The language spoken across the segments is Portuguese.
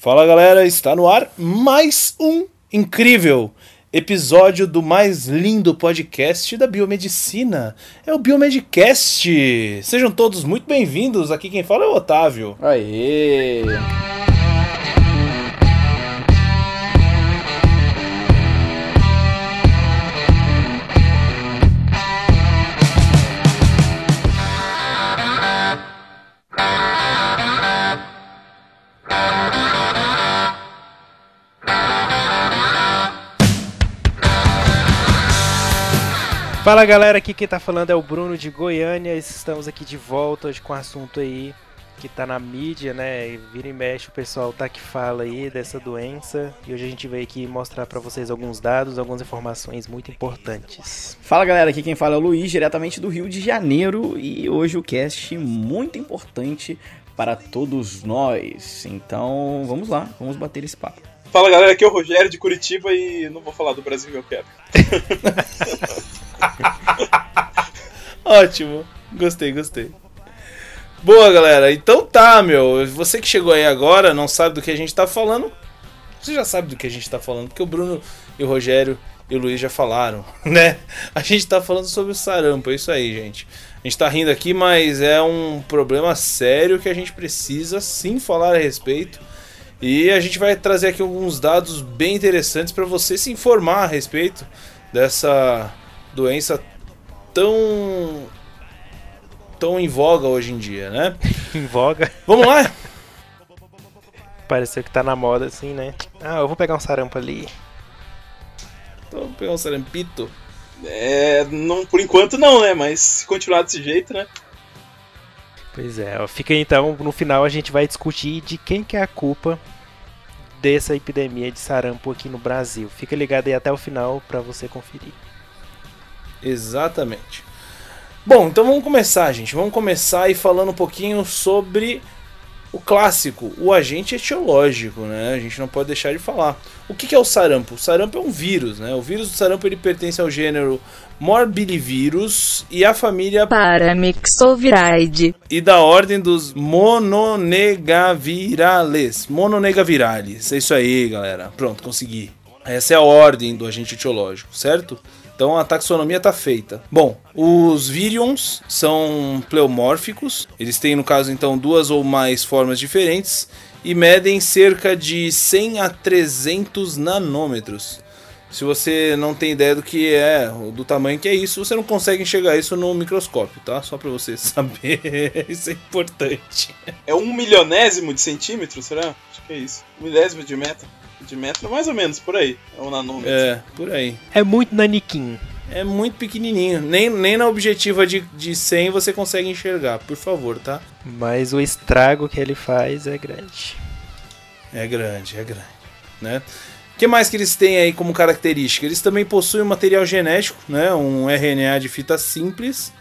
Fala galera, está no ar mais um incrível episódio do mais lindo podcast da biomedicina. É o Biomedcast. Sejam todos muito bem-vindos. Aqui quem fala é o Otávio. Aê! Fala galera, aqui quem tá falando é o Bruno de Goiânia. Estamos aqui de volta hoje com um assunto aí que tá na mídia, né? E vira e mexe o pessoal tá que fala aí dessa doença. E hoje a gente veio aqui mostrar para vocês alguns dados, algumas informações muito importantes. Fala galera, aqui quem fala é o Luiz, diretamente do Rio de Janeiro. E hoje o cast muito importante para todos nós. Então vamos lá, vamos bater esse papo. Fala galera, aqui é o Rogério de Curitiba e não vou falar do Brasil que eu quero. Ótimo. Gostei, gostei. Boa, galera. Então tá, meu. Você que chegou aí agora, não sabe do que a gente tá falando. Você já sabe do que a gente tá falando, porque o Bruno e o Rogério e o Luiz já falaram, né? A gente tá falando sobre o sarampo, é isso aí, gente. A gente tá rindo aqui, mas é um problema sério que a gente precisa sim falar a respeito. E a gente vai trazer aqui alguns dados bem interessantes para você se informar a respeito dessa doença tão tão em voga hoje em dia, né? em voga? Vamos lá? Pareceu que tá na moda assim, né? Ah, eu vou pegar um sarampo ali. Então, vou pegar um sarampito. É, não, por enquanto não, né? Mas se continuar desse jeito, né? Pois é, fica então, no final a gente vai discutir de quem que é a culpa dessa epidemia de sarampo aqui no Brasil. Fica ligado aí até o final para você conferir. Exatamente. Bom, então vamos começar, gente. Vamos começar aí falando um pouquinho sobre o clássico, o agente etiológico, né? A gente não pode deixar de falar. O que é o sarampo? O sarampo é um vírus, né? O vírus do sarampo ele pertence ao gênero Morbillivirus e à família Paramyxoviridae e da ordem dos Mononegavirales. Mononegavirales. É isso aí, galera. Pronto, consegui. Essa é a ordem do agente etiológico, certo? Então a taxonomia está feita. Bom, os virions são pleomórficos. Eles têm, no caso, então, duas ou mais formas diferentes e medem cerca de 100 a 300 nanômetros. Se você não tem ideia do que é, do tamanho que é isso, você não consegue enxergar isso no microscópio, tá? Só para você saber, isso é importante. É um milionésimo de centímetro, será? Acho que é isso. Um milésimo de metro de metro, mais ou menos, por aí. É um nanômetro. É, por aí. É muito naniquim. É muito pequenininho. Nem, nem na objetiva de, de 100 você consegue enxergar, por favor, tá? Mas o estrago que ele faz é grande. É grande, é grande, né? O que mais que eles têm aí como característica? Eles também possuem um material genético, né? Um RNA de fita simples,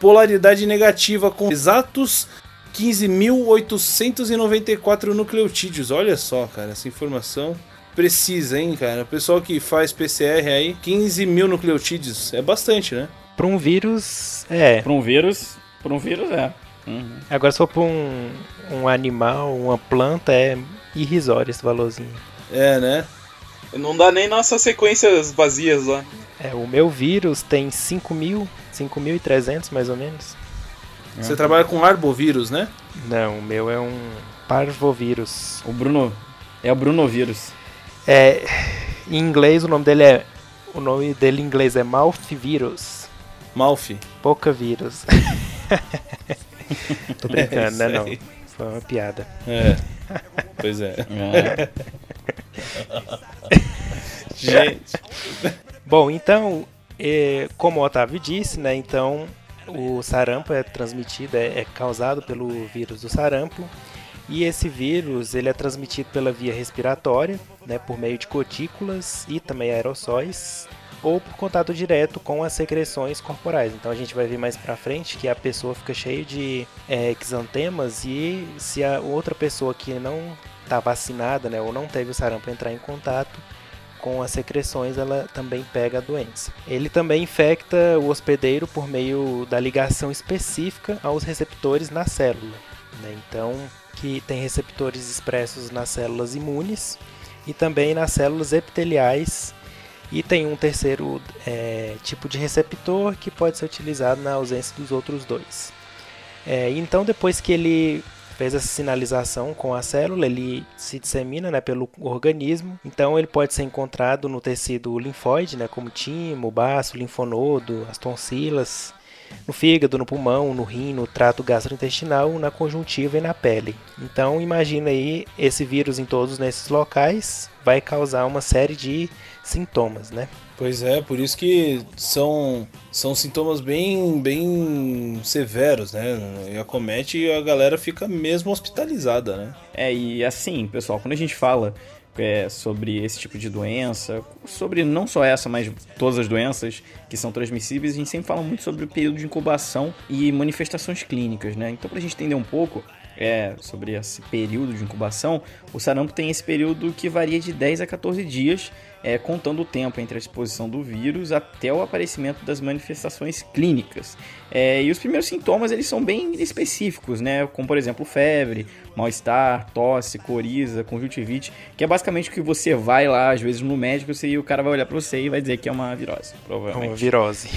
polaridade negativa com exatos 15.894 nucleotídeos. Olha só, cara, essa informação precisa, hein, cara. O pessoal que faz PCR aí, 15 mil nucleotídeos. É bastante, né? Para um vírus, é. Para um vírus, para um vírus é. Uhum. Agora, se for para um, um animal, uma planta, é irrisório esse valorzinho. É, né? Não dá nem nossas sequências vazias lá. É, o meu vírus tem 5 mil, 5.300 mais ou menos. Você trabalha com arbovírus, né? Não, o meu é um parvovírus. O Bruno. É o Brunovírus. É. Em inglês o nome dele é. O nome dele em inglês é Mouthvirus. Mouth? Pouca vírus. Tô brincando, é, né? Não. Foi uma piada. É. Pois é. é. Gente. Bom, então, é, como o Otávio disse, né? Então, o sarampo é transmitido, é, é, causado pelo vírus do sarampo. E esse vírus ele é transmitido pela via respiratória, né, por meio de gotículas e também aerossóis, ou por contato direto com as secreções corporais. Então a gente vai ver mais pra frente que a pessoa fica cheia de é, exantemas e se a outra pessoa que não está vacinada né, ou não teve o sarampo entrar em contato, com as secreções, ela também pega a doença. Ele também infecta o hospedeiro por meio da ligação específica aos receptores na célula. Né? Então, que tem receptores expressos nas células imunes e também nas células epiteliais. E tem um terceiro é, tipo de receptor que pode ser utilizado na ausência dos outros dois. É, então, depois que ele fez essa sinalização com a célula, ele se dissemina né, pelo organismo. Então ele pode ser encontrado no tecido linfóide, né, como timo, baço, linfonodo, as tonsilas, no fígado, no pulmão, no rim, no trato gastrointestinal, na conjuntiva e na pele. Então imagina aí esse vírus em todos nesses locais vai causar uma série de sintomas, né? Pois é, por isso que são, são sintomas bem, bem severos, né? E acomete e a galera fica mesmo hospitalizada, né? É, e assim, pessoal, quando a gente fala é, sobre esse tipo de doença, sobre não só essa, mas todas as doenças que são transmissíveis, a gente sempre fala muito sobre o período de incubação e manifestações clínicas, né? Então, para a gente entender um pouco é, sobre esse período de incubação, o sarampo tem esse período que varia de 10 a 14 dias é, contando o tempo entre a exposição do vírus até o aparecimento das manifestações clínicas. É, e os primeiros sintomas eles são bem específicos, né? Como por exemplo febre, mal-estar, tosse, coriza, conjuntivite, que é basicamente o que você vai lá às vezes no médico e o cara vai olhar para você e vai dizer que é uma virose, provavelmente. Uma virose.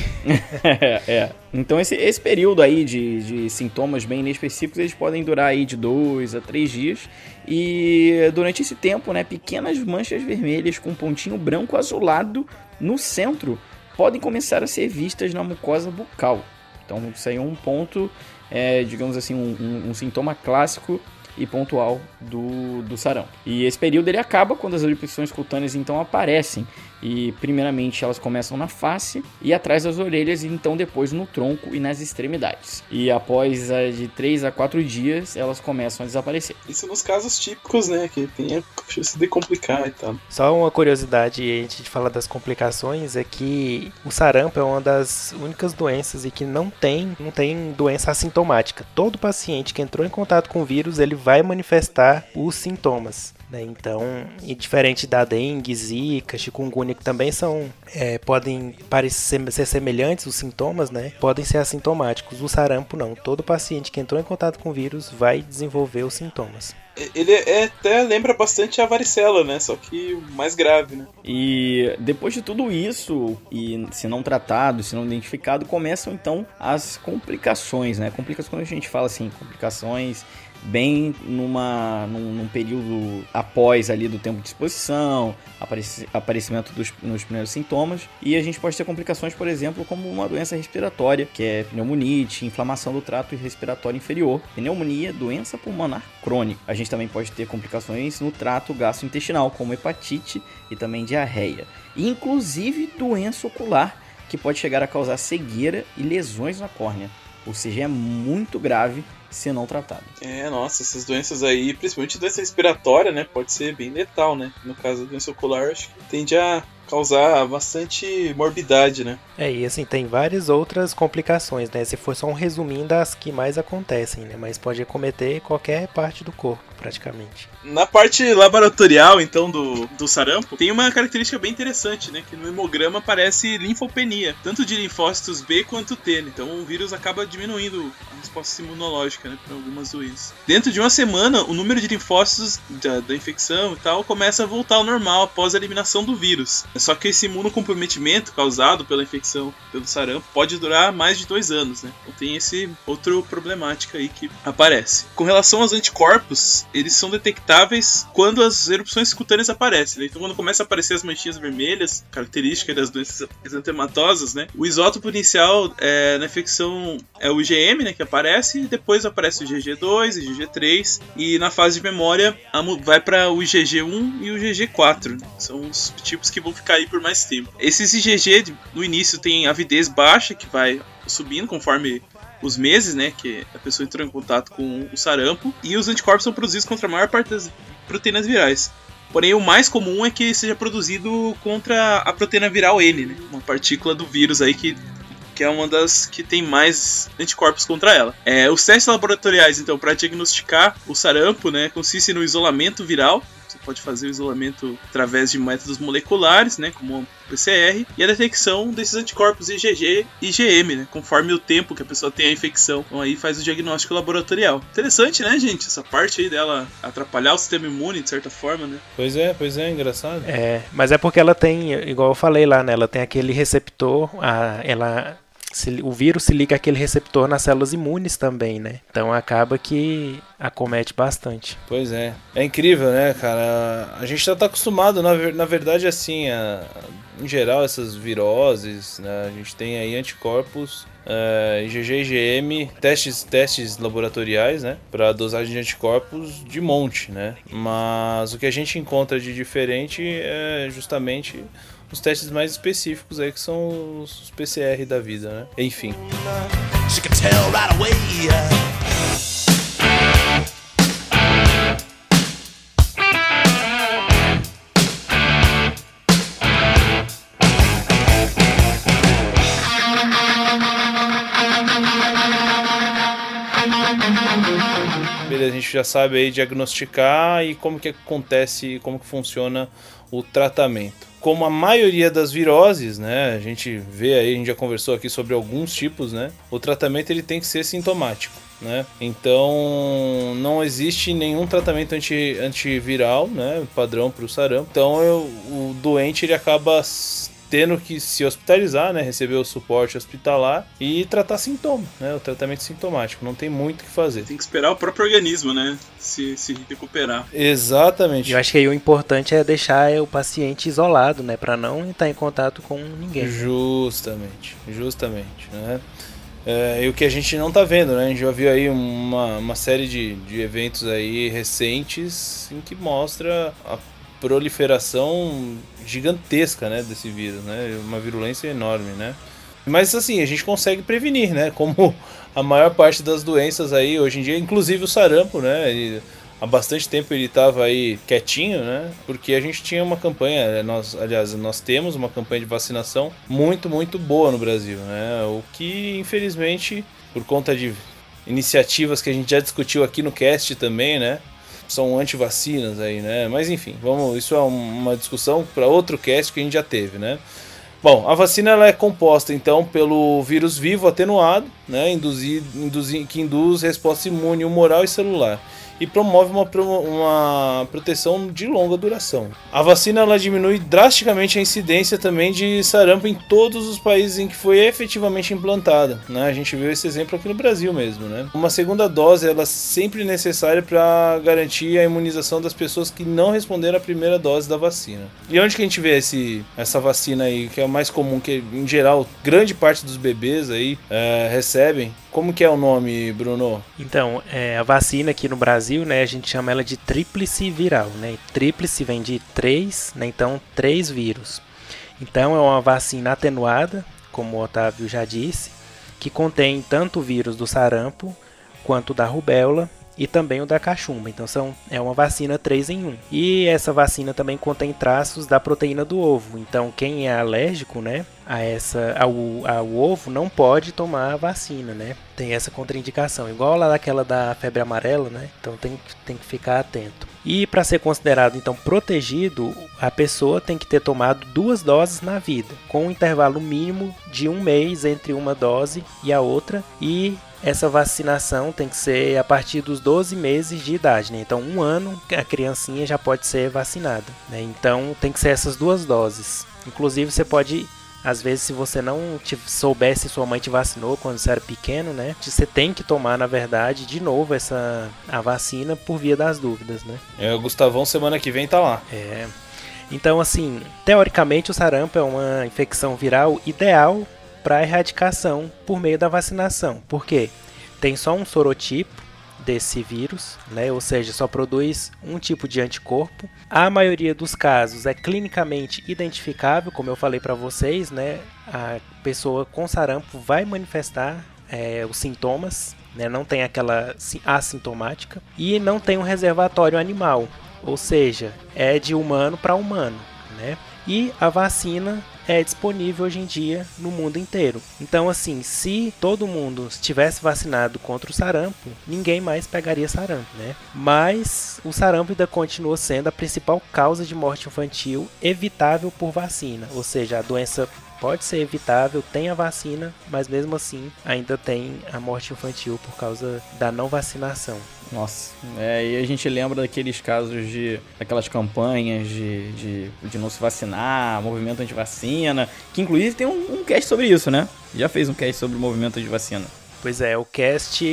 é, é. Então esse, esse período aí de, de sintomas bem inespecíficos eles podem durar aí de dois a três dias e durante esse tempo, né, pequenas manchas vermelhas com um pontinho branco azulado no centro podem começar a ser vistas na mucosa bucal. Então, isso aí é um ponto, é, digamos assim, um, um, um sintoma clássico e pontual do, do sarampo. E esse período ele acaba quando as erupções cutâneas então aparecem. E primeiramente elas começam na face e atrás das orelhas e então depois no tronco e nas extremidades. E após de 3 a 4 dias elas começam a desaparecer. Isso nos casos típicos, né? Que tem a chance de complicar e tal. Só uma curiosidade antes de falar das complicações é que o sarampo é uma das únicas doenças e que não tem, não tem doença assintomática. Todo paciente que entrou em contato com o vírus ele vai manifestar os sintomas. Né? Então, e diferente da dengue, zika, chikungunya, que também são é, podem parecer ser semelhantes os sintomas, né? Podem ser assintomáticos. O sarampo não. Todo paciente que entrou em contato com o vírus vai desenvolver os sintomas. Ele é, até lembra bastante a varicela, né? Só que mais grave, né? E depois de tudo isso, e se não tratado, se não identificado, começam então as complicações, né? Complicações, quando a gente fala assim, complicações bem numa, num, num, período após ali do tempo de exposição, apareci, aparecimento dos nos primeiros sintomas, e a gente pode ter complicações, por exemplo, como uma doença respiratória, que é pneumonite, inflamação do trato respiratório inferior, pneumonia, doença pulmonar crônica. A gente também pode ter complicações no trato gastrointestinal, como hepatite e também diarreia, inclusive doença ocular, que pode chegar a causar cegueira e lesões na córnea. Ou seja, é muito grave se não tratado. É, nossa, essas doenças aí, principalmente doença respiratória, né, pode ser bem letal, né? No caso da doença ocular, acho que tende a causar bastante morbidade, né? É, e assim, tem várias outras complicações, né? Se for só um resuminho das que mais acontecem, né? Mas pode acometer qualquer parte do corpo, praticamente. Na parte laboratorial, então, do, do sarampo, tem uma característica bem interessante, né? Que no hemograma aparece linfopenia, tanto de linfócitos B quanto T, né? Então o vírus acaba diminuindo a resposta imunológica, né? Para algumas doenças. Dentro de uma semana, o número de linfócitos da, da infecção e tal começa a voltar ao normal após a eliminação do vírus. Só que esse imunocomprometimento causado pela infecção pelo sarampo pode durar mais de dois anos, né? Então tem esse outro problemática aí que aparece. Com relação aos anticorpos, eles são detectáveis quando as erupções cutâneas aparecem, né? Então quando começa a aparecer as manchinhas vermelhas, característica das doenças exantematosas, né? O isótopo inicial é, na infecção é o IgM, né? Que aparece, e depois aparece o IgG2 e IgG3, e na fase de memória vai para o IgG1 e o IgG4. Né? São os tipos que vão ficar aí por mais tempo. Esses IgG no início tem avidez baixa, que vai subindo conforme os meses, né, que a pessoa entrou em contato com o sarampo, e os anticorpos são produzidos contra a maior parte das proteínas virais. Porém, o mais comum é que seja produzido contra a proteína viral N, né, uma partícula do vírus aí que, que é uma das que tem mais anticorpos contra ela. É, os testes laboratoriais, então, para diagnosticar o sarampo, né, consistem no isolamento viral pode fazer o isolamento através de métodos moleculares, né, como o PCR, e a detecção desses anticorpos IgG e IgM, né, conforme o tempo que a pessoa tem a infecção. Então aí faz o diagnóstico laboratorial. Interessante, né, gente? Essa parte aí dela atrapalhar o sistema imune de certa forma, né? Pois é, pois é, engraçado. É, mas é porque ela tem, igual eu falei lá, né? Ela tem aquele receptor, a, ela se- o vírus se liga àquele receptor nas células imunes também, né? Então acaba que acomete bastante. Pois é. É incrível, né, cara? A gente já tá acostumado, na, na verdade, assim, a- em geral, essas viroses, né? A gente tem aí anticorpos, é, IgG, IgM, testes, testes laboratoriais, né? Pra dosagem de anticorpos de monte, né? Mas o que a gente encontra de diferente é justamente os testes mais específicos aí, que são os PCR da vida, né? Enfim. She could tell right away. Beleza, a gente já sabe aí diagnosticar e como que acontece, como que funciona o tratamento. Como a maioria das viroses, né, a gente vê aí, a gente já conversou aqui sobre alguns tipos, né, o tratamento ele tem que ser sintomático, né, então não existe nenhum tratamento anti, antiviral, né, padrão para o sarampo, então eu- o doente ele acaba tendo que se hospitalizar, né, receber o suporte hospitalar e tratar sintoma, né, o tratamento sintomático, não tem muito o que fazer. Tem que esperar o próprio organismo, né? Se, se recuperar. Exatamente. E eu acho que aí o importante é deixar o paciente isolado, né? Pra não estar em contato com ninguém. Justamente, justamente, né? É, e o que a gente não tá vendo, né? A gente já viu aí uma, uma série de, de eventos aí recentes em que mostra a proliferação gigantesca, né, desse vírus, né? Uma virulência enorme, né? Mas assim, a gente consegue prevenir, né? Como a maior parte das doenças aí hoje em dia, inclusive o sarampo, né? Ele- há bastante tempo ele estava aí quietinho, né? Porque a gente tinha uma campanha, nós, aliás, nós temos uma campanha de vacinação muito, muito boa no Brasil, né? O que infelizmente, por conta de iniciativas que a gente já discutiu aqui no cast também, né? São anti-vacinas aí, né? Mas enfim, vamos, isso é uma discussão para outro cast que a gente já teve, né? Bom, a vacina ela é composta então pelo vírus vivo atenuado, né, induzi, induzi, que induz resposta imune humoral e celular e promove uma, uma proteção de longa duração. A vacina ela diminui drasticamente a incidência também de sarampo em todos os países em que foi efetivamente implantada. Né? A gente viu esse exemplo aqui no Brasil mesmo. Né? Uma segunda dose ela é sempre necessária para garantir a imunização das pessoas que não responderam à primeira dose da vacina. E onde que a gente vê esse, essa vacina aí, que é o mais comum, que em geral grande parte dos bebês aí é, recebem? Como que é o nome, Bruno? Então, é, a vacina aqui no Brasil, né, a gente chama ela de tríplice viral, né? Tríplice vem de três, né? Então, três vírus. Então, é uma vacina atenuada, como o Otávio já disse, que contém tanto o vírus do sarampo quanto da rubéola e também o da cachumba. Então, são, é uma vacina 3 em 1. E essa vacina também contém traços da proteína do ovo. Então, quem é alérgico, né, a essa ao, ao ovo não pode tomar a vacina, né? Tem essa contraindicação, igual lá daquela da febre amarela, né? Então tem, tem que ficar atento. E para ser considerado então protegido, a pessoa tem que ter tomado duas doses na vida, com um intervalo mínimo de um mês entre uma dose e a outra, e essa vacinação tem que ser a partir dos 12 meses de idade, né? Então, um ano a criancinha já pode ser vacinada, né? Então, tem que ser essas duas doses. Inclusive, você pode às vezes, se você não te souber se sua mãe te vacinou quando você era pequeno, né? Você tem que tomar, na verdade, de novo essa a vacina por via das dúvidas, né? É, o Gustavão semana que vem tá lá. É. Então, assim, teoricamente o sarampo é uma infecção viral ideal para erradicação por meio da vacinação. Por quê? Tem só um sorotipo desse vírus, né? Ou seja, só produz um tipo de anticorpo. A maioria dos casos é clinicamente identificável, como eu falei para vocês, né? A pessoa com sarampo vai manifestar é, os sintomas, né? Não tem aquela si- assintomática e não tem um reservatório animal, ou seja, é de humano para humano, né? E a vacina é disponível hoje em dia no mundo inteiro. Então, assim, se todo mundo estivesse vacinado contra o sarampo, ninguém mais pegaria sarampo, né? Mas o sarampo ainda continua sendo a principal causa de morte infantil evitável por vacina, ou seja, a doença pode ser evitável, tem a vacina, mas mesmo assim ainda tem a morte infantil por causa da não vacinação. Nossa, é, e a gente lembra daqueles casos de. daquelas campanhas de, de, de não se vacinar, movimento anti-vacina, que inclusive tem um, um cast sobre isso, né? Já fez um cast sobre o movimento anti-vacina. Pois é, o cast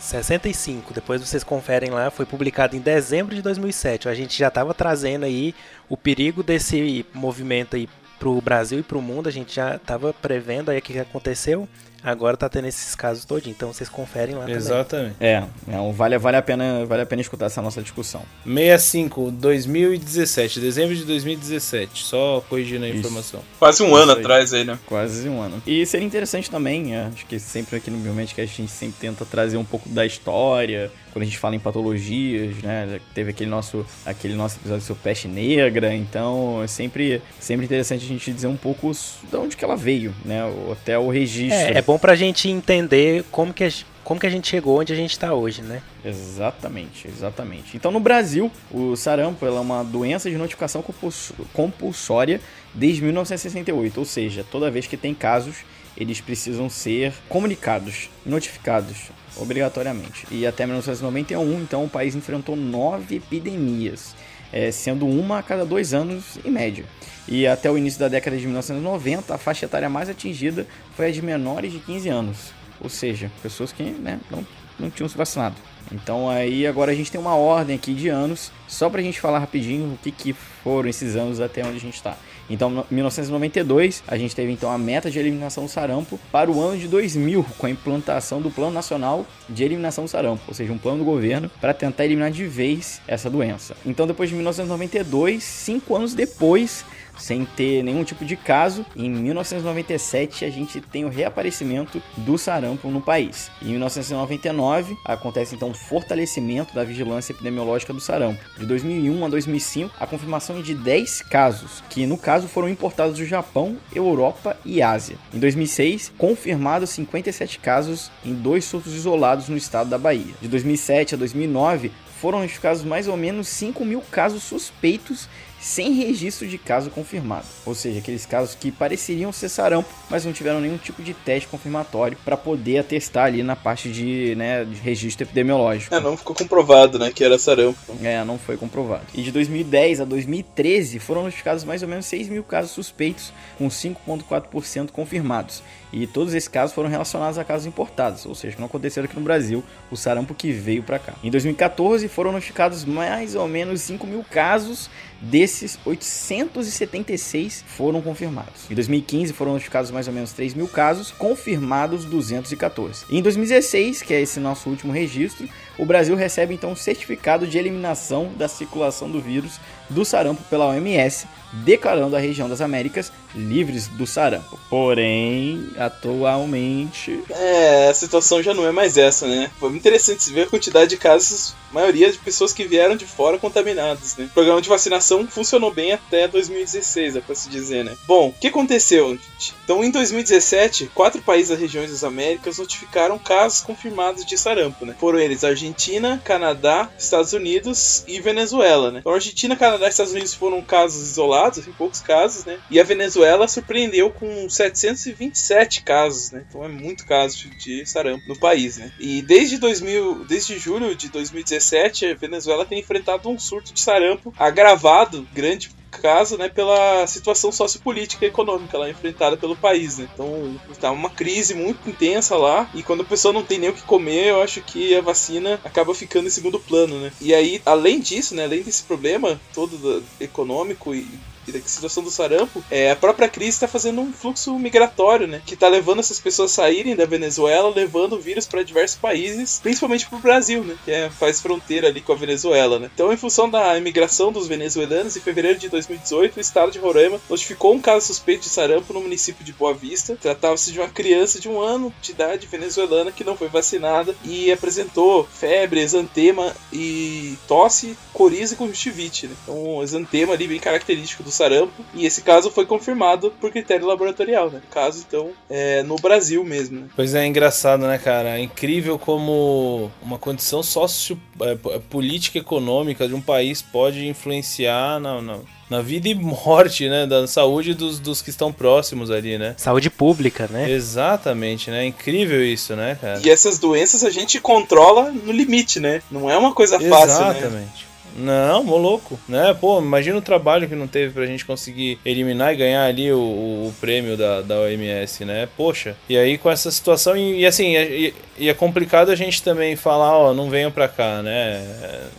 65, depois vocês conferem lá, foi publicado em dezembro de 2007. A gente já estava trazendo aí o perigo desse movimento aí pro Brasil e pro mundo, a gente já estava prevendo aí o que aconteceu. Agora tá tendo esses casos todos, então vocês conferem lá também. Exatamente. É, é um- vale, vale, a pena, vale a pena escutar essa nossa discussão. 65, 2017, dezembro de 2017. Só corrigindo a Isso. informação. Quase um ano aí. atrás aí, né? Quase um ano. E seria interessante também, é, acho que sempre aqui no Biomente que a gente sempre tenta trazer um pouco da história, quando a gente fala em patologias, né? Teve aquele nosso, aquele nosso episódio sobre peste negra, então é sempre, sempre interessante a gente dizer um pouco de onde que ela veio, né? Até o registro. É, é bom pra gente entender como que a, como que a gente chegou onde a gente tá hoje, né? Exatamente, exatamente. Então no Brasil, o sarampo é uma doença de notificação compuls- compulsória desde 1968, ou seja, toda vez que tem casos, eles precisam ser comunicados, notificados obrigatoriamente. E até 1991, então o país enfrentou nove epidemias, eh, sendo uma a cada dois anos em média. E até o início da década de 1990, a faixa etária mais atingida foi a de menores de 15 anos, ou seja, pessoas que né, não, não tinham se vacinado. Então aí agora a gente tem uma ordem aqui de anos, só pra gente falar rapidinho o que, que foram esses anos até onde a gente tá. Então, em 1992, a gente teve então a meta de eliminação do sarampo para o ano de 2000, com a implantação do Plano Nacional de Eliminação do Sarampo, ou seja, um plano do governo para tentar eliminar de vez essa doença. Então, depois de 1992, cinco anos depois, sem ter nenhum tipo de caso. Em 1997 a gente tem o reaparecimento do sarampo no país. Em 1999 acontece então o fortalecimento da vigilância epidemiológica do sarampo. De 2001 a 2005 a confirmação é de 10 casos, que no caso foram importados do Japão, Europa e Ásia. Em 2006 confirmados 57 casos em dois surtos isolados no estado da Bahia. De 2007 a 2009 foram notificados mais ou menos 5 mil casos suspeitos sem registro de caso confirmado. Ou seja, aqueles casos que pareceriam ser sarampo, mas não tiveram nenhum tipo de teste confirmatório para poder atestar ali na parte de, né, de registro epidemiológico. É, não ficou comprovado, né, que era sarampo. É, não foi comprovado. E de 2010 a 2013 foram notificados mais ou menos 6 mil casos suspeitos, com 5,4% confirmados. E todos esses casos foram relacionados a casos importados, ou seja, não aconteceram aqui no Brasil, o sarampo que veio para cá. Em 2014 foram notificados mais ou menos 5 mil casos, desses 876 foram confirmados. Em 2015 foram notificados mais ou menos 3 mil casos, confirmados 214. E em 2016, que é esse nosso último registro, o Brasil recebe então um certificado de eliminação da circulação do vírus do sarampo pela OMS, declarando a região das Américas livres do sarampo. Porém, atualmente, É, a situação já não é mais essa, né? Foi interessante ver a quantidade de casos, maioria de pessoas que vieram de fora contaminadas, né? O programa de vacinação funcionou bem até 2016, é pra se dizer, né? Bom, o que aconteceu, gente? Então, em 2017, quatro países da região das Américas notificaram casos confirmados de sarampo, né? Foram eles Argentina, Canadá, Estados Unidos e Venezuela, né? Então, Argentina, Canadá e Estados Unidos foram casos isolados, assim, poucos casos, né? E a Venezuela surpreendeu com 727 casos, né? Então é muito caso de- de sarampo no país, né? E desde 2000, desde julho de 2017, a Venezuela tem enfrentado um surto de sarampo agravado, grande caso, né, pela situação sociopolítica e econômica lá enfrentada pelo país, né? Então, tá uma crise muito intensa lá e quando a pessoa não tem nem o que comer, eu acho que a vacina acaba ficando em segundo plano, né? E aí, além disso, né, além desse problema todo do- econômico e e da situação do sarampo, é, a própria crise está fazendo um fluxo migratório, né? Que está levando essas pessoas a saírem da Venezuela, levando o vírus para diversos países, principalmente para o Brasil, né? Que é, faz fronteira ali com a Venezuela, né? Então, em função da imigração dos venezuelanos, em fevereiro de 2018, o estado de Roraima notificou um caso suspeito de sarampo no município de Boa Vista. Tratava-se de uma criança de um ano de idade venezuelana que não foi vacinada e apresentou febre, exantema e tosse, coriza e conjuntivite, né? Então, exantema ali bem característico do sarampo. E esse caso foi confirmado por critério laboratorial, né? Caso, então, é no Brasil mesmo. Né? Pois é, engraçado, né, cara? É incrível como uma condição sócio é, política econômica de um país pode influenciar na, na, na vida e morte, né? Da saúde dos, dos que estão próximos ali, né? Saúde pública, né? Exatamente, né? Incrível isso, né, cara? E essas doenças a gente controla no limite, né? Não é uma coisa fácil, né? Exatamente. Não, louco, né? Pô, imagina o trabalho que não teve pra gente conseguir eliminar e ganhar ali o, o, o prêmio da, da OMS, né? Poxa, e aí com essa situação, e, e assim, e, e, é complicado a gente também falar, ó, não venham pra cá, né?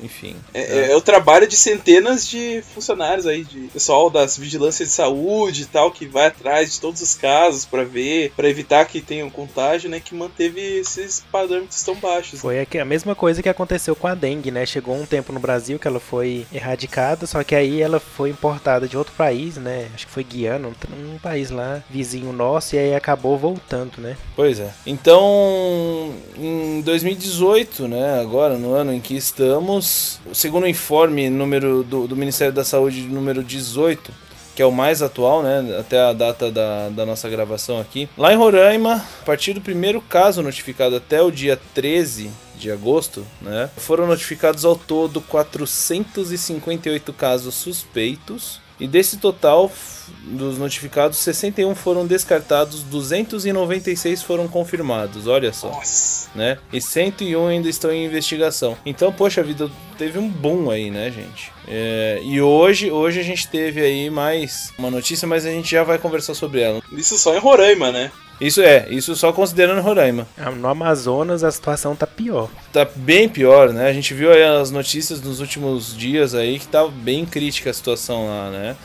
Enfim. É, é. é, o trabalho de centenas de funcionários aí, de pessoal das vigilâncias de saúde e tal, que vai atrás de todos os casos para ver, para evitar que tenham contágio, né? Que manteve esses parâmetros tão baixos. Foi a mesma coisa que aconteceu com a dengue, né? Chegou um tempo no Brasil que ela foi erradicada, só que aí ela foi importada de outro país, né? Acho que foi Guiana, um país lá vizinho nosso, e aí acabou voltando, né? Pois é. Então, em 2018, né, agora no ano em que estamos, segundo o informe número do, do Ministério da Saúde número 18, que é o mais atual, né, até a data da, da nossa gravação aqui. Lá em Roraima, a partir do primeiro caso notificado até o dia 13 de agosto, né, foram notificados ao todo 458 casos suspeitos. E desse total dos notificados, 61 foram descartados, 296 foram confirmados. Olha só. Nossa. Né? E 101 ainda estão em investigação. Então, poxa vida, teve um boom aí, né, gente? É, e hoje, hoje a gente teve aí mais uma notícia, mas a gente já vai conversar sobre ela. Isso só em Roraima, né? Isso é, isso só considerando Roraima. Ah, no Amazonas a situação tá pior. Tá bem pior, né? A gente viu aí as notícias nos últimos dias aí que tá bem crítica a situação lá, né?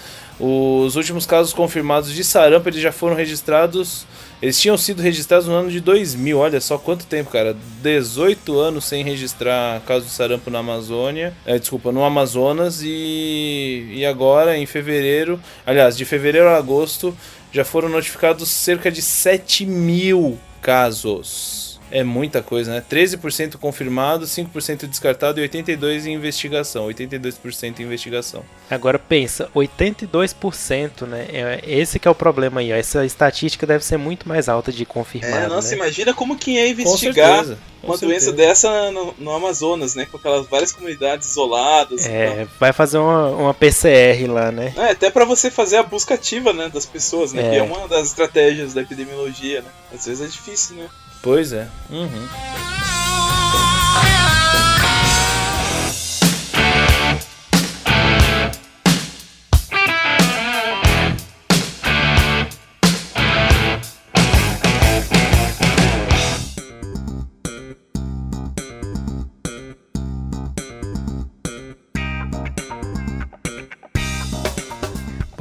Os últimos casos confirmados de sarampo eles já foram registrados. Eles tinham sido registrados no ano de 2000. Olha só quanto tempo, cara. 18 anos sem registrar caso de sarampo na Amazônia. É, desculpa, no Amazonas. E, e agora, em fevereiro. Aliás, de fevereiro a agosto, já foram notificados cerca de 7 mil casos. É muita coisa, né? 13% confirmado, 5% descartado e 82% em investigação. 82% em investigação. Agora pensa, 82%, né? É, esse que é o problema aí, ó. Essa estatística deve ser muito mais alta de confirmar. É, nossa, né? imagina como que é investigar uma doença dessa no, no, Amazonas, né? Com aquelas várias comunidades isoladas. É, vai fazer uma, uma PCR lá, né? É, até para você fazer a busca ativa, né? Das pessoas, né? É. Que é uma das estratégias da epidemiologia, né? Às vezes é difícil, né? Pois é. Uhum.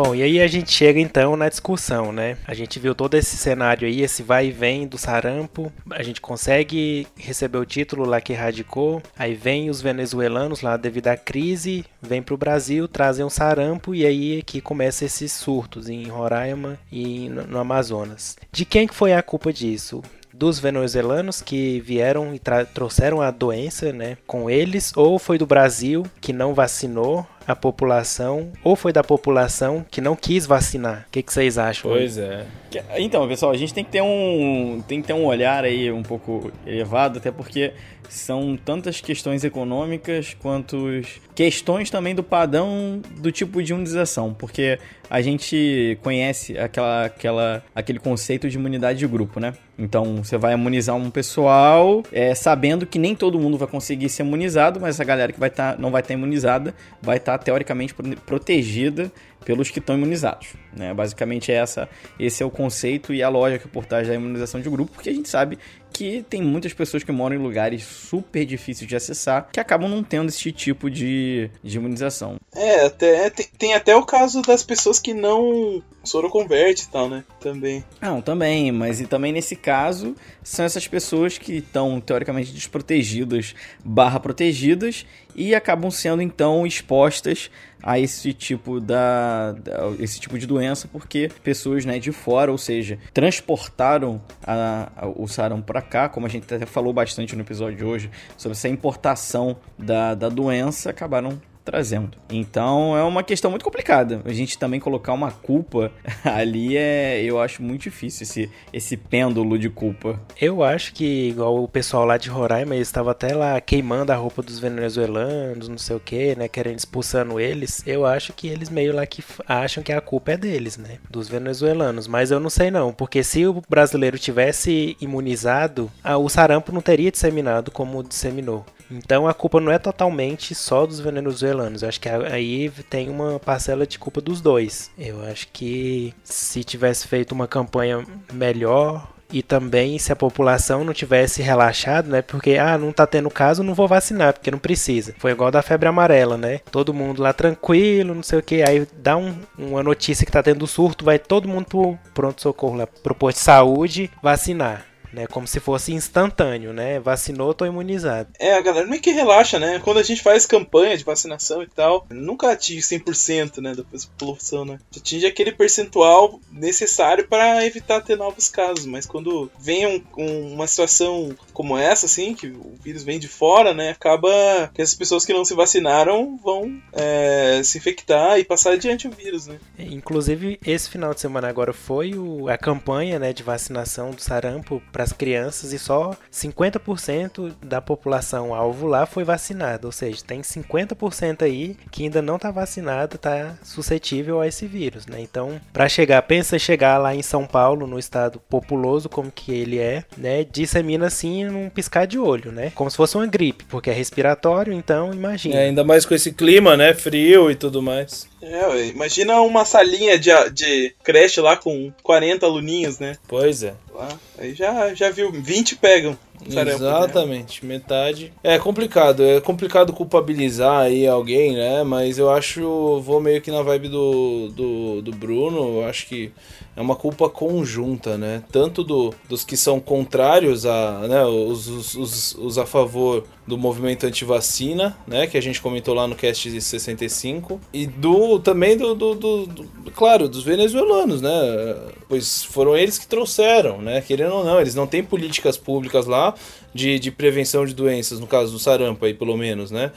Bom, e aí a gente chega então na discussão, né? A gente viu todo esse cenário aí, esse vai e vem do sarampo. A gente consegue receber o título lá que radicou. Aí vem os venezuelanos lá devido à crise, vem para o Brasil, trazem um sarampo e aí aqui começa esses surtos em Roraima e no Amazonas. De quem que foi a culpa disso? dos venezuelanos que vieram e trouxeram a doença, né, com eles, ou foi do Brasil que não vacinou a população, ou foi da população que não quis vacinar. O que, que vocês acham? Pois é. Então, pessoal, a gente tem que ter um tem que ter um olhar aí um pouco elevado, até porque são tantas questões econômicas quanto questões também do padrão do tipo de imunização, porque a gente conhece aquela, aquela, aquele conceito de imunidade de grupo, né? Então você vai imunizar um pessoal, é, sabendo que nem todo mundo vai conseguir ser imunizado, mas a galera que vai tá, não vai estar tá imunizada vai estar tá, teoricamente protegida pelos que estão imunizados. Né? Basicamente essa, esse é o conceito e a lógica por trás da imunização de grupo, porque a gente sabe que tem muitas pessoas que moram em lugares super difíceis de acessar que acabam não tendo esse tipo de, de imunização. É, até, tem, tem até o caso das pessoas que não soroconverte e tal, né? Também. Não, também, mas e também nesse caso são essas pessoas que estão teoricamente desprotegidas barra protegidas e acabam sendo então expostas a esse tipo da, da, esse tipo de doença porque pessoas né, de fora, ou seja, transportaram a, a, o sarampo para cá, como a gente até falou bastante no episódio de hoje sobre essa importação da, da doença, acabaram trazendo. Então é uma questão muito complicada. A gente também colocar uma culpa ali é, eu acho muito difícil esse, esse pêndulo de culpa. Eu acho que, igual o pessoal lá de Roraima, eles estavam até lá queimando a roupa dos venezuelanos, não sei o que, né? Querendo expulsando eles. Eu acho que eles meio lá que acham que a culpa é deles, né? Dos venezuelanos. Mas eu não sei não, porque se o brasileiro tivesse imunizado, o sarampo não teria disseminado como disseminou. Então a culpa não é totalmente só dos venezuelanos. Eu acho que aí tem uma parcela de culpa dos dois. Eu acho que se tivesse feito uma campanha melhor e também se a população não tivesse relaxado, né? Porque ah, não tá tendo caso, não vou vacinar, porque não precisa. Foi igual da febre amarela, né? Todo mundo lá tranquilo, não sei o que. Aí dá um- uma notícia que tá tendo surto, vai todo mundo pro pronto-socorro lá, pro posto de saúde vacinar. Né, como se fosse instantâneo, né? Vacinou, tô imunizado. É, a galera meio que relaxa, né? Quando a gente faz campanha de vacinação e tal, nunca atinge 100%, né, da população, né? Atinge aquele percentual necessário para evitar ter novos casos, mas quando vem um- um- uma situação como essa, assim, que o vírus vem de fora, né, acaba que as pessoas que não se vacinaram vão é, se infectar e passar adiante o vírus, né? Inclusive, esse final de semana agora foi o- a campanha né, de vacinação do sarampo para as crianças e só 50% da população alvo lá foi vacinada. Ou seja, tem 50% aí que ainda não está vacinado, está suscetível a esse vírus. Né? Então, para chegar, pensa chegar lá em São Paulo, no estado populoso como que ele é, né, dissemina assim num piscar de olho, né? Como se fosse uma gripe, porque é respiratório, então imagina. É, ainda mais com esse clima, né? Frio e tudo mais. É, ué, imagina uma salinha de, de creche lá com 40 aluninhos, né? Pois é. Lá, aí já, já viu, 20 pegam. sarampo, né? Exatamente, metade. É complicado, é complicado culpabilizar aí alguém, né? Mas eu acho, vou meio que na vibe do, do, do Bruno, eu acho que é uma culpa conjunta, né? Tanto do, dos que são contrários a, né? Os, os, os, os a favor do movimento antivacina, né? Que a gente comentou lá no cast 65. E do também do, do, do- do- claro, dos venezuelanos, né? Pois foram eles que trouxeram, né? Querendo ou não, eles não têm políticas públicas lá de, de prevenção de doenças, no caso do sarampo aí, pelo menos, né?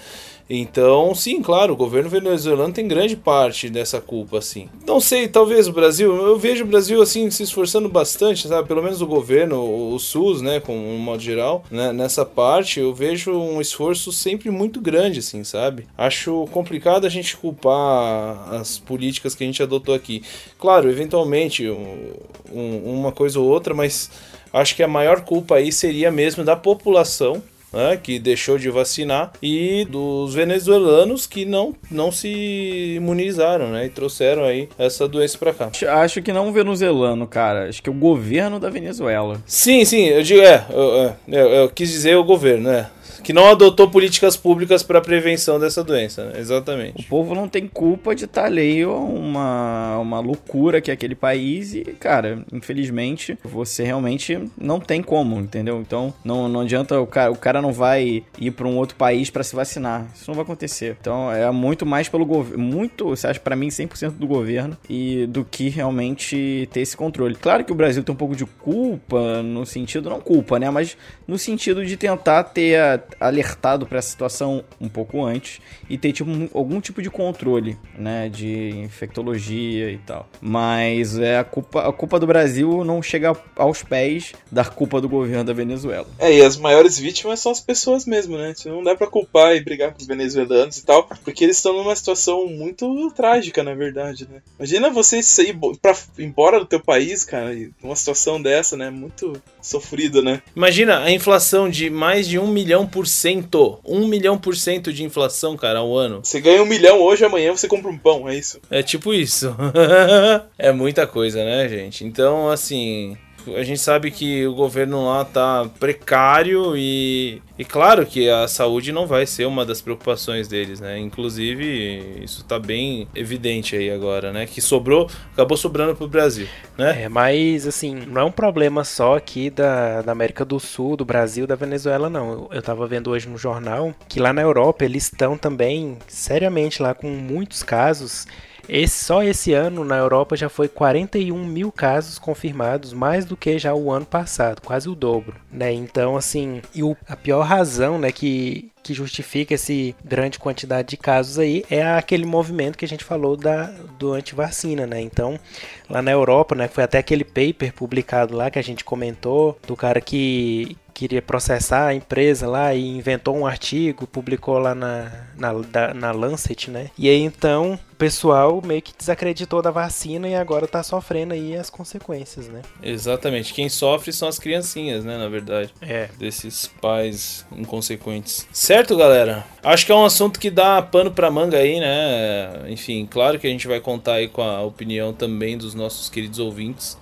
Então, sim, claro, o governo venezuelano tem grande parte dessa culpa, assim. Não sei, talvez o Brasil, eu vejo o Brasil, assim, se esforçando bastante, sabe? Pelo menos o governo, o, SUS, né, como um modo geral, né, nessa parte, eu vejo um esforço sempre muito grande, assim, sabe? Acho complicado a gente culpar as políticas que a gente adotou aqui. Claro, eventualmente, um- um- uma coisa ou outra, mas acho que a maior culpa aí seria mesmo da população, né, que deixou de vacinar e dos venezuelanos que não, não se imunizaram, né, e trouxeram aí essa doença pra cá. Acho- que não o venezuelano, cara. Acho que é o governo da Venezuela. Sim, sim, eu digo, é, eu, é, eu, eu quis dizer o governo, né, que não adotou políticas públicas para prevenção dessa doença, né? O exatamente. povo não tem culpa de estar alheio a uma, uma loucura que é aquele país e, cara, infelizmente, você realmente não tem como, entendeu? Então, não, não adianta, o cara, o cara não vai ir para um outro país para se vacinar. Isso não vai acontecer. Então, é muito mais pelo governo, muito, você acha, para mim, 100% do governo e do que realmente ter esse controle. Claro que o Brasil tem um pouco de culpa, no sentido, não culpa, né? Mas no sentido de tentar ter a- alertado para essa situação um pouco antes e ter tipo, um- algum tipo de controle, né, de infectologia e tal. Mas é a culpa, a culpa do Brasil não chega aos pés da culpa do governo da Venezuela. É, e as maiores vítimas são as pessoas mesmo, né? Não dá pra culpar e brigar com os venezuelanos e tal, porque eles estão numa situação muito trágica, na verdade, né? Imagina você sair pra, embora do teu país, cara, e numa situação dessa, né? Muito sofrido, né? Imagina a inflação de mais de um milhão por cento. Um milhão por cento de inflação, cara, ao ano. Você ganha um milhão hoje, amanhã você compra um pão, é isso. É tipo isso. é muita coisa, né, gente? Então, assim, a gente sabe que o governo lá tá precário e, e claro que a saúde não vai ser uma das preocupações deles, né? Inclusive, isso tá bem evidente aí agora, né? Que sobrou, acabou sobrando pro Brasil, né? É, mas assim, não é um problema só aqui da, da América do Sul, do Brasil, da Venezuela, não. Eu, eu tava vendo hoje no jornal que lá na Europa eles estão também seriamente lá com muitos casos esse, só esse ano na Europa já foi 41 mil casos confirmados, mais do que já o ano passado, quase o dobro, né? Então, assim, e o, a pior razão, né, que, que justifica essa grande quantidade de casos aí é aquele movimento que a gente falou da, do antivacina, né? Então, lá na Europa, né, foi até aquele paper publicado lá que a gente comentou, do cara que queria processar a empresa lá e inventou um artigo, publicou lá na, na, da, na Lancet, né? E aí então o pessoal meio que desacreditou da vacina e agora tá sofrendo aí as consequências, né? Exatamente. Quem sofre são as criancinhas, né, na verdade. É. Desses pais inconsequentes. Certo, galera? Acho que é um assunto que dá pano pra manga aí, né? Enfim, claro que a gente vai contar aí com a opinião também dos nossos queridos ouvintes.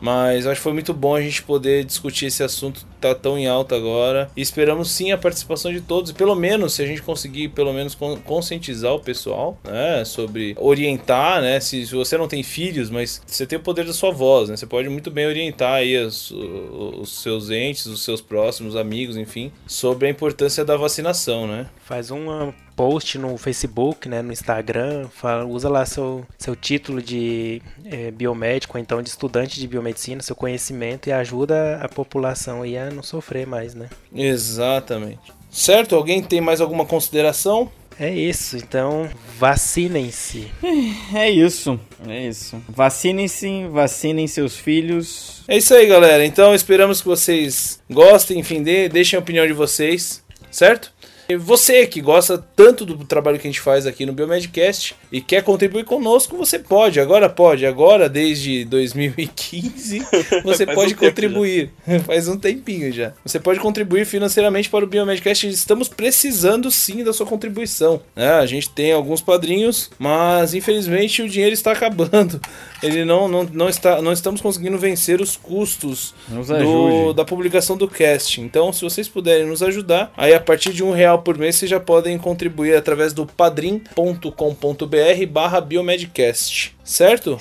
Mas acho que foi muito bom a gente poder discutir esse assunto tá tão em alta agora. E esperamos sim a participação de todos. Pelo menos, se a gente conseguir pelo menos con- conscientizar o pessoal, né? Sobre orientar, né? Se, se você não tem filhos, mas você tem o poder da sua voz, né? Você pode muito bem orientar aí os, os seus entes, os seus próximos amigos, enfim, sobre a importância da vacinação, né? Faz um post no Facebook, né, no Instagram, fala- usa lá seu, seu título de eh, biomédico, ou então de estudante de biomedicina, seu conhecimento e ajuda a população aí a não sofrer mais, né? Exatamente. Certo? Alguém tem mais alguma consideração? É isso, então vacinem-se. É isso, é isso. Vacinem-se, vacinem seus filhos. É isso aí, galera. Então esperamos que vocês gostem, enfim, de, deixem a opinião de vocês, certo? Você que gosta tanto do trabalho que a gente faz aqui no Biomedcast e quer contribuir conosco, você pode, agora pode, agora desde 2015, você pode um contribuir. Faz um tempinho já. Você pode contribuir financeiramente para o Biomedcast. Estamos precisando sim da sua contribuição. né? a gente tem alguns padrinhos, mas infelizmente o dinheiro está acabando. Ele não, não, não está, não estamos conseguindo vencer os custos do, da publicação do cast. Então, se vocês puderem nos ajudar, aí a partir de um real por mês vocês já podem contribuir através do padrim.com.br barra biomedcast. Certo?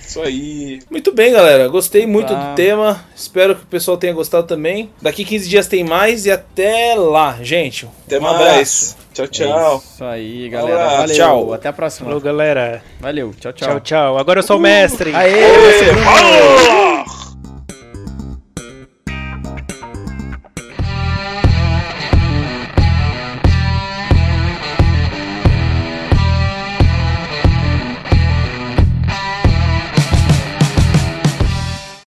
Isso aí. Muito bem, galera. Gostei muito Tá. do tema. Espero que o pessoal tenha gostado também. Daqui 15 dias tem mais e até lá, gente. Até um mais. abraço. Tchau, tchau. É isso aí, galera. Abraço. Valeu. Tchau. Até a próxima. Falou, galera. Valeu. Tchau, tchau. Tchau, tchau. Agora eu sou o mestre. Aê. Falou!